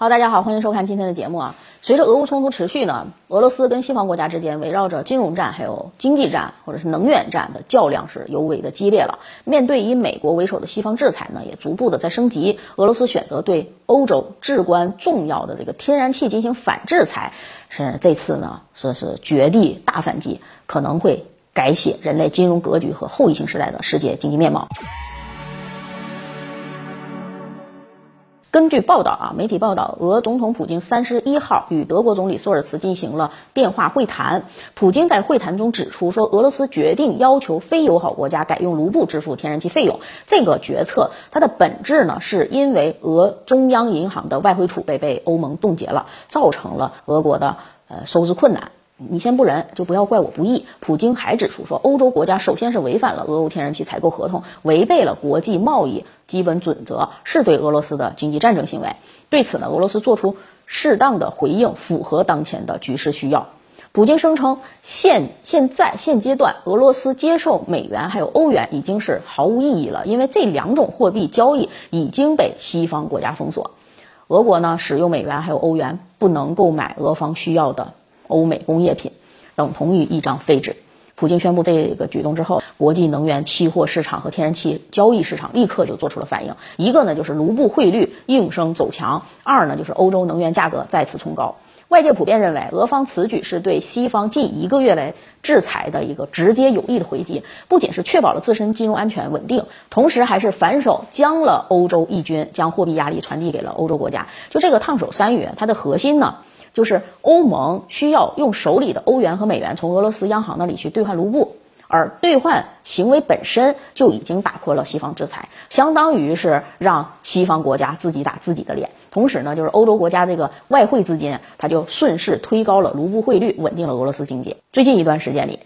好，大家好，欢迎收看今天的节目啊。随着俄乌冲突持续呢，俄罗斯跟西方国家之间围绕着金融战、还有经济战或者是能源战的较量是尤为的激烈了。面对以美国为首的西方制裁呢，也逐步的在升级。俄罗斯选择对欧洲至关重要的这个天然气进行反制裁，是这次呢说是绝地大反击，可能会改写人类金融格局和后疫情时代的世界经济面貌。根据报道啊，媒体报道，俄总统普京三十一号与德国总理索尔茨进行了电话会谈。普京在会谈中指出说，俄罗斯决定要求非友好国家改用卢布支付天然气费用。这个决策它的本质呢，是因为俄中央银行的外汇储备被欧盟冻结了，造成了俄国的呃收支困难。你先不仁，就不要怪我不义。普京还指出说，欧洲国家首先是违反了俄欧天然气采购合同，违背了国际贸易基本准则，是对俄罗斯的经济战争行为。对此呢，俄罗斯做出适当的回应，符合当前的局势需要。普京声称，现现在现阶段，俄罗斯接受美元还有欧元已经是毫无意义了，因为这两种货币交易已经被西方国家封锁。俄国呢，使用美元还有欧元，不能购买俄方需要的。欧美工业品等同于一张废纸。普京宣布这个举动之后，国际能源期货市场和天然气交易市场立刻就做出了反应。一个呢就是卢布汇率应声走强，二呢就是欧洲能源价格再次冲高。外界普遍认为，俄方此举是对西方近一个月来制裁的一个直接有力的回击，不仅是确保了自身金融安全稳定，同时还是反手将了欧洲义军，将货币压力传递给了欧洲国家。就这个烫手山芋，它的核心呢？就是欧盟需要用手里的欧元和美元从俄罗斯央行那里去兑换卢布，而兑换行为本身就已经打破了西方制裁，相当于是让西方国家自己打自己的脸。同时呢，就是欧洲国家这个外汇资金，它就顺势推高了卢布汇率，稳定了俄罗斯经济。最近一段时间里，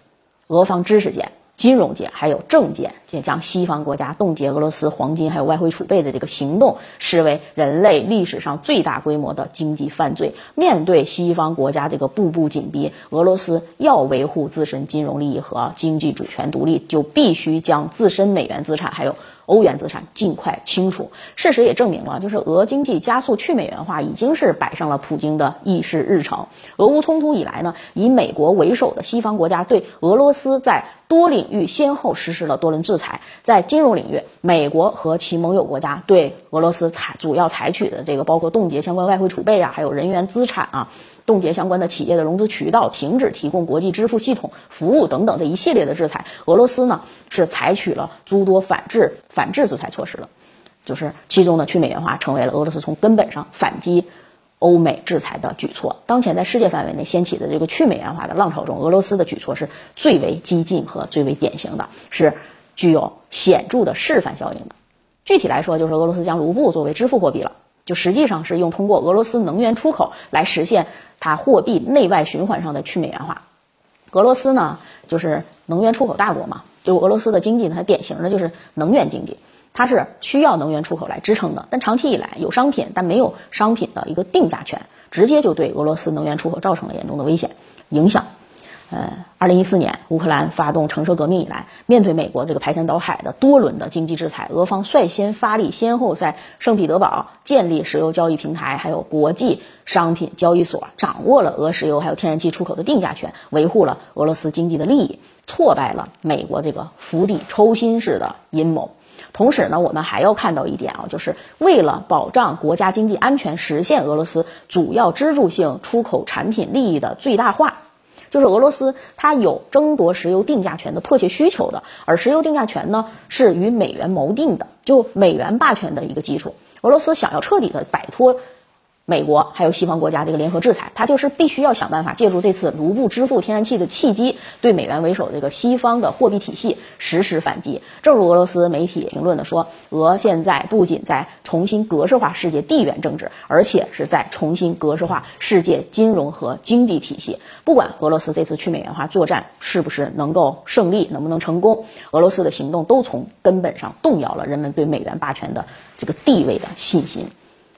俄方知识界。金融界还有政界，将西方国家冻结俄罗斯黄金还有外汇储备的这个行动视为人类历史上最大规模的经济犯罪。面对西方国家这个步步紧逼，俄罗斯要维护自身金融利益和经济主权独立，就必须将自身美元资产还有。欧元资产尽快清除。事实也证明了，就是俄经济加速去美元化已经是摆上了普京的议事日程。俄乌冲突以来呢，以美国为首的西方国家对俄罗斯在多领域先后实施了多轮制裁。在金融领域，美国和其盟友国家对俄罗斯采主要采取的这个包括冻结相关外汇储备啊，还有人员资产啊。冻结相关的企业的融资渠道，停止提供国际支付系统服务等等这一系列的制裁，俄罗斯呢是采取了诸多反制反制制裁措施了，就是其中呢去美元化成为了俄罗斯从根本上反击欧美制裁的举措。当前在世界范围内掀起的这个去美元化的浪潮中，俄罗斯的举措是最为激进和最为典型的，是具有显著的示范效应的。具体来说，就是俄罗斯将卢布作为支付货币了。就实际上是用通过俄罗斯能源出口来实现它货币内外循环上的去美元化。俄罗斯呢，就是能源出口大国嘛，就俄罗斯的经济呢，它典型的就是能源经济，它是需要能源出口来支撑的。但长期以来有商品，但没有商品的一个定价权，直接就对俄罗斯能源出口造成了严重的危险影响。呃，二零一四年乌克兰发动橙色革命以来，面对美国这个排山倒海的多轮的经济制裁，俄方率先发力，先后在圣彼得堡建立石油交易平台，还有国际商品交易所，掌握了俄石油还有天然气出口的定价权，维护了俄罗斯经济的利益，挫败了美国这个釜底抽薪式的阴谋。同时呢，我们还要看到一点啊，就是为了保障国家经济安全，实现俄罗斯主要支柱性出口产品利益的最大化。就是俄罗斯，它有争夺石油定价权的迫切需求的，而石油定价权呢，是与美元谋定的，就美元霸权的一个基础。俄罗斯想要彻底的摆脱。美国还有西方国家这个联合制裁，它就是必须要想办法借助这次卢布支付天然气的契机，对美元为首的这个西方的货币体系实施反击。正如俄罗斯媒体评论的说，俄现在不仅在重新格式化世界地缘政治，而且是在重新格式化世界金融和经济体系。不管俄罗斯这次去美元化作战是不是能够胜利，能不能成功，俄罗斯的行动都从根本上动摇了人们对美元霸权的这个地位的信心。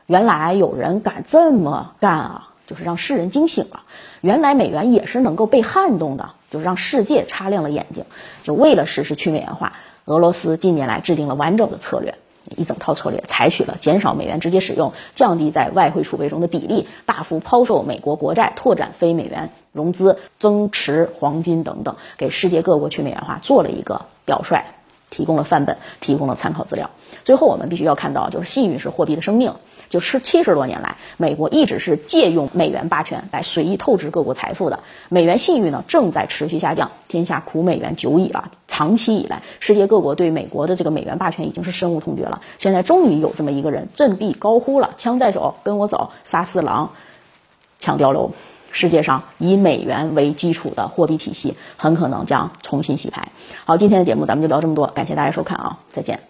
原来有人敢这么干啊，就是让世人惊醒了。原来美元也是能够被撼动的，就是让世界擦亮了眼睛。就为了实施去美元化，俄罗斯近年来制定了完整的策略。一整套策略，采取了减少美元直接使用、降低在外汇储备中的比例、大幅抛售美国国债、拓展非美元融资、增持黄金等等，给世界各国去美元化做了一个表率。提供了范本，提供了参考资料。最后，我们必须要看到，就是信誉是货币的生命。就是七十多年来，美国一直是借用美元霸权来随意透支各国财富的。美元信誉呢，正在持续下降。天下苦美元久矣了。长期以来，世界各国对美国的这个美元霸权已经是深恶痛绝了。现在终于有这么一个人振臂高呼了：“枪在手，跟我走！”杀四郎，抢碉楼。世界上以美元为基础的货币体系很可能将重新洗牌。好，今天的节目咱们就聊这么多，感谢大家收看啊，再见。